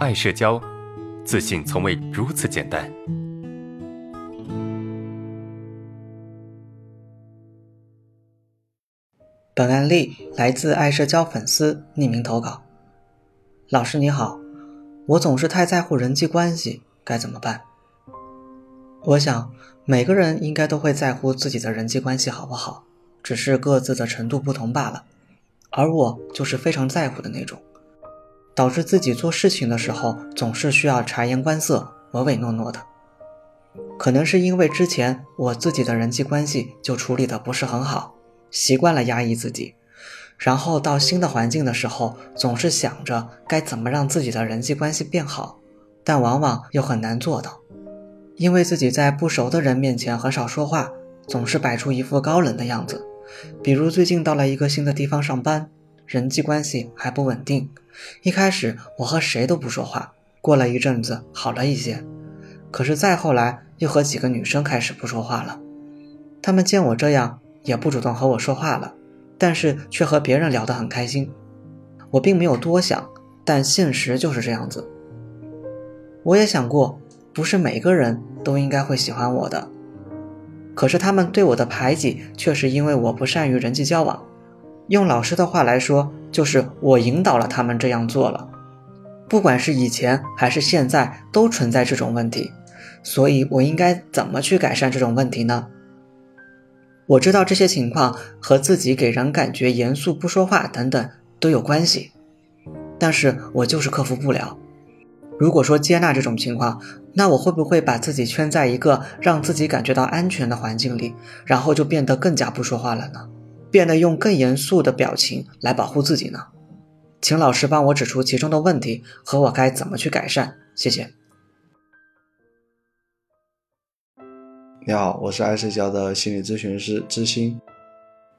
爱社交，自信从未如此简单。本案例来自爱社交粉丝匿名投稿。老师你好，我总是太在乎人际关系，该怎么办？我想每个人应该都会在乎自己的人际关系好不好，只是各自的程度不同罢了。而我就是非常在乎的那种。导致自己做事情的时候总是需要察言观色、唯唯诺诺的。可能是因为之前我自己的人际关系就处理的不是很好，习惯了压抑自己，然后到新的环境的时候，总是想着该怎么让自己的人际关系变好，但往往又很难做到，因为自己在不熟的人面前很少说话，总是摆出一副高冷的样子。比如最近到了一个新的地方上班。人际关系还不稳定，一开始我和谁都不说话，过了一阵子好了一些，可是再后来又和几个女生开始不说话了。她们见我这样，也不主动和我说话了，但是却和别人聊得很开心。我并没有多想，但现实就是这样子。我也想过，不是每个人都应该会喜欢我的，可是他们对我的排挤，却是因为我不善于人际交往。用老师的话来说，就是我引导了他们这样做了。不管是以前还是现在，都存在这种问题。所以，我应该怎么去改善这种问题呢？我知道这些情况和自己给人感觉严肃、不说话等等都有关系，但是我就是克服不了。如果说接纳这种情况，那我会不会把自己圈在一个让自己感觉到安全的环境里，然后就变得更加不说话了呢？变得用更严肃的表情来保护自己呢？请老师帮我指出其中的问题和我该怎么去改善，谢谢。你好，我是爱社交的心理咨询师知心。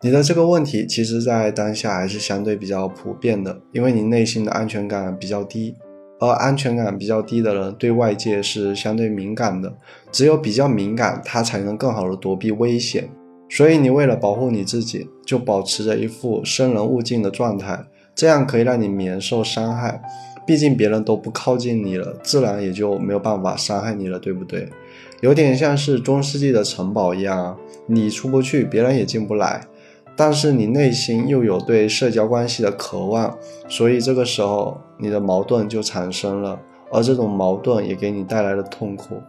你的这个问题其实，在当下还是相对比较普遍的，因为你内心的安全感比较低，而安全感比较低的人对外界是相对敏感的，只有比较敏感，他才能更好的躲避危险。所以你为了保护你自己，就保持着一副生人勿近的状态，这样可以让你免受伤害。毕竟别人都不靠近你了，自然也就没有办法伤害你了，对不对？有点像是中世纪的城堡一样啊，你出不去，别人也进不来。但是你内心又有对社交关系的渴望，所以这个时候你的矛盾就产生了，而这种矛盾也给你带来了痛苦。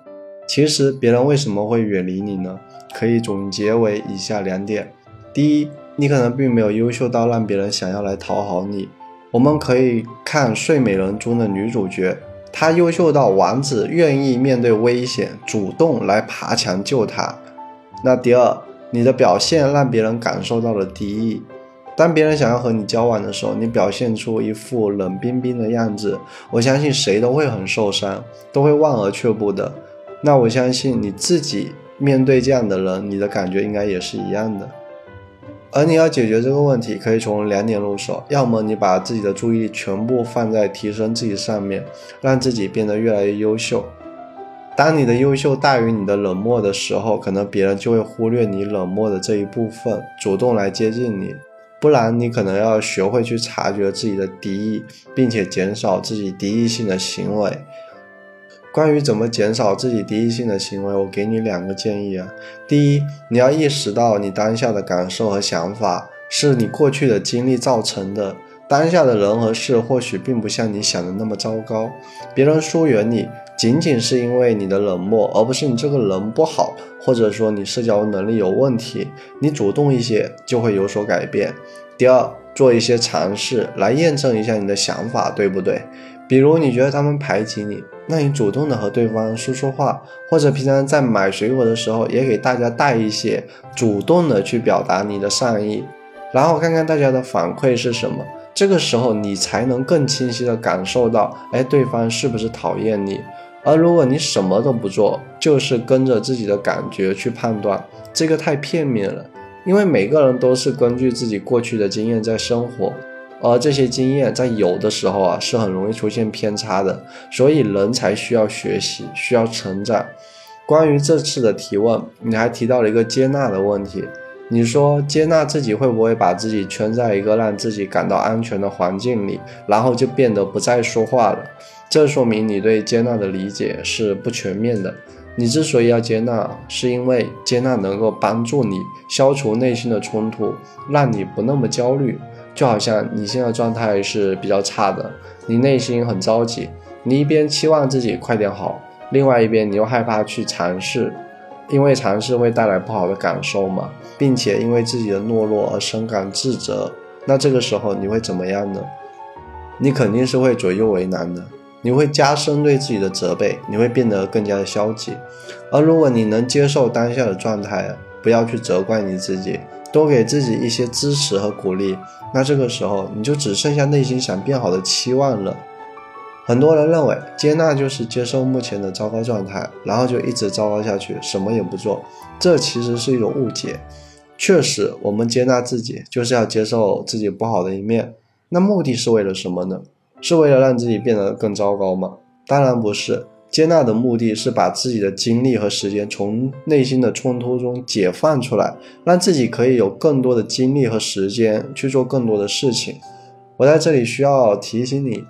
其实别人为什么会远离你呢？可以总结为以下两点：第一，你可能并没有优秀到让别人想要来讨好你。我们可以看《睡美人》中的女主角，她优秀到王子愿意面对危险，主动来爬墙救她。那第二，你的表现让别人感受到了敌意。当别人想要和你交往的时候，你表现出一副冷冰冰的样子，我相信谁都会很受伤，都会望而却步的。那我相信你自己面对这样的人，你的感觉应该也是一样的。而你要解决这个问题，可以从两点入手：要么你把自己的注意力全部放在提升自己上面，让自己变得越来越优秀。当你的优秀大于你的冷漠的时候，可能别人就会忽略你冷漠的这一部分，主动来接近你。不然，你可能要学会去察觉自己的敌意，并且减少自己敌意性的行为。关于怎么减少自己敌意性的行为，我给你两个建议啊。第一，你要意识到你当下的感受和想法是你过去的经历造成的。当下的人和事或许并不像你想的那么糟糕，别人疏远你仅仅是因为你的冷漠，而不是你这个人不好，或者说你社交能力有问题。你主动一些就会有所改变。第二，做一些尝试来验证一下你的想法对不对。比如你觉得他们排挤你，那你主动的和对方说说话，或者平常在买水果的时候也给大家带一些，主动的去表达你的善意，然后看看大家的反馈是什么。这个时候你才能更清晰的感受到，哎，对方是不是讨厌你？而如果你什么都不做，就是跟着自己的感觉去判断，这个太片面了，因为每个人都是根据自己过去的经验在生活。而这些经验在有的时候啊是很容易出现偏差的，所以人才需要学习，需要成长。关于这次的提问，你还提到了一个接纳的问题。你说接纳自己会不会把自己圈在一个让自己感到安全的环境里，然后就变得不再说话了？这说明你对接纳的理解是不全面的。你之所以要接纳，是因为接纳能够帮助你消除内心的冲突，让你不那么焦虑。就好像你现在状态是比较差的，你内心很着急，你一边期望自己快点好，另外一边你又害怕去尝试，因为尝试会带来不好的感受嘛，并且因为自己的懦弱而深感自责。那这个时候你会怎么样呢？你肯定是会左右为难的。你会加深对自己的责备，你会变得更加的消极。而如果你能接受当下的状态，不要去责怪你自己，多给自己一些支持和鼓励，那这个时候你就只剩下内心想变好的期望了。很多人认为接纳就是接受目前的糟糕状态，然后就一直糟糕下去，什么也不做。这其实是一种误解。确实，我们接纳自己就是要接受自己不好的一面。那目的是为了什么呢？是为了让自己变得更糟糕吗？当然不是。接纳的目的是把自己的精力和时间从内心的冲突中解放出来，让自己可以有更多的精力和时间去做更多的事情。我在这里需要提醒你，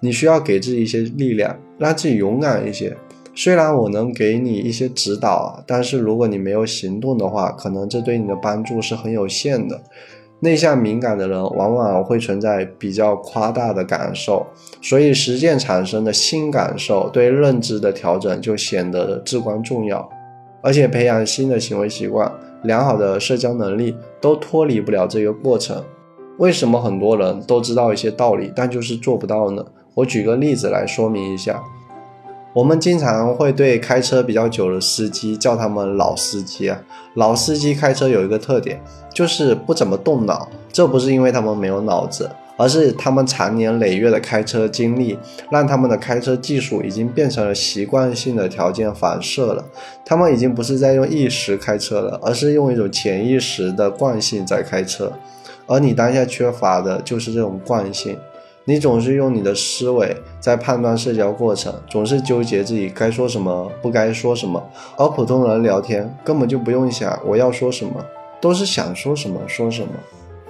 你需要给自己一些力量，让自己勇敢一些。虽然我能给你一些指导，但是如果你没有行动的话，可能这对你的帮助是很有限的。内向敏感的人往往会存在比较夸大的感受，所以实践产生的新感受对认知的调整就显得至关重要。而且培养新的行为习惯、良好的社交能力都脱离不了这个过程。为什么很多人都知道一些道理，但就是做不到呢？我举个例子来说明一下。我们经常会对开车比较久的司机叫他们老司机啊。老司机开车有一个特点，就是不怎么动脑。这不是因为他们没有脑子，而是他们长年累月的开车经历，让他们的开车技术已经变成了习惯性的条件反射了。他们已经不是在用意识开车了，而是用一种潜意识的惯性在开车。而你当下缺乏的就是这种惯性。你总是用你的思维在判断社交过程，总是纠结自己该说什么，不该说什么。而普通人聊天根本就不用想我要说什么，都是想说什么说什么。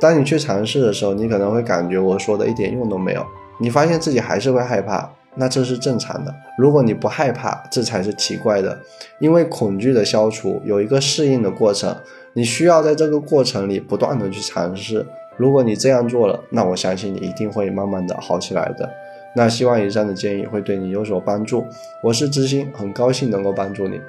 当你去尝试的时候，你可能会感觉我说的一点用都没有。你发现自己还是会害怕，那这是正常的。如果你不害怕，这才是奇怪的。因为恐惧的消除有一个适应的过程，你需要在这个过程里不断的去尝试。如果你这样做了，那我相信你一定会慢慢的好起来的。那希望以上的建议会对你有所帮助。我是知心，很高兴能够帮助你。